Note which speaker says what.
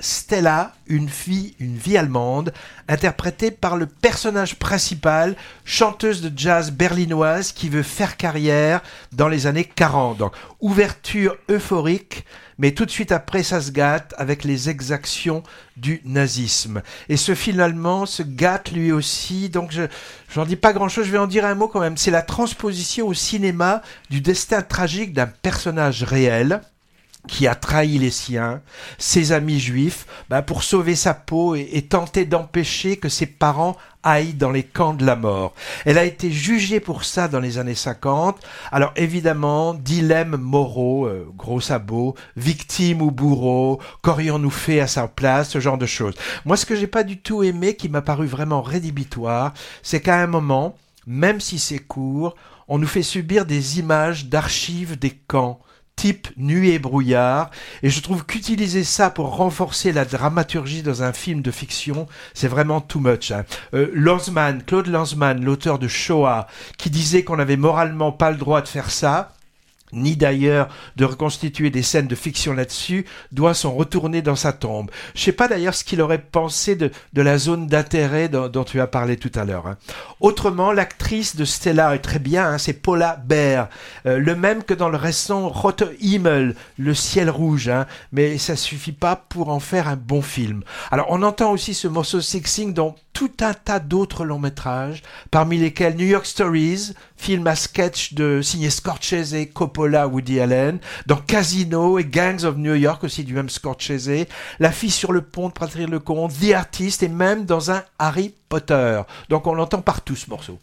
Speaker 1: Stella, une fille, une vie allemande, interprétée par le personnage principal, chanteuse de jazz berlinoise qui veut faire carrière dans les années 40. Donc, ouverture euphorique, mais tout de suite après, ça se gâte avec les exactions du nazisme. Et ce finalement se gâte lui aussi, donc je j'en dis pas grand-chose, je vais en dire un mot quand même. C'est la transposition au cinéma du destin tragique d'un personnage réel qui a trahi les siens, ses amis juifs, bah, pour sauver sa peau et, tenter d'empêcher que ses parents aillent dans les camps de la mort. Elle a été jugée pour ça dans les années 50. Alors évidemment, dilemme moraux, euh, gros sabots, victime ou bourreau, qu'aurions-nous fait à sa place, ce genre de choses. Moi, ce que j'ai pas du tout aimé, qui m'a paru vraiment rédhibitoire, c'est qu'à un moment, même si c'est court, on nous fait subir des images d'archives des camps type nuit et brouillard. Et je trouve qu'utiliser ça pour renforcer la dramaturgie dans un film de fiction, c'est vraiment too much. Hein. Euh, Lanzmann, Claude Lanzmann, l'auteur de Shoah, qui disait qu'on n'avait moralement pas le droit de faire ça, ni d'ailleurs de reconstituer des scènes de fiction là-dessus, doit s'en retourner dans sa tombe. Je sais pas d'ailleurs ce qu'il aurait pensé de, de la zone d'intérêt dont, tu as parlé tout à l'heure. Hein. Autrement, l'actrice de Stella est très bien, hein, c'est Paula Baer, euh, le même que dans le récent Rote Himmel, Le ciel rouge, hein, mais ça suffit pas pour en faire un bon film. Alors on entend aussi ce morceau Sixing dans tout un tas d'autres longs métrages, parmi lesquels New York Stories, film à sketch de signé Scorsese, Coppola, Woody Allen, dans Casino et Gangs of New York aussi du même Scorsese, La fille sur le pont de Patrick Lecomte, The Artist et même dans un Harry Potter. Donc on l'entend partout ce morceau.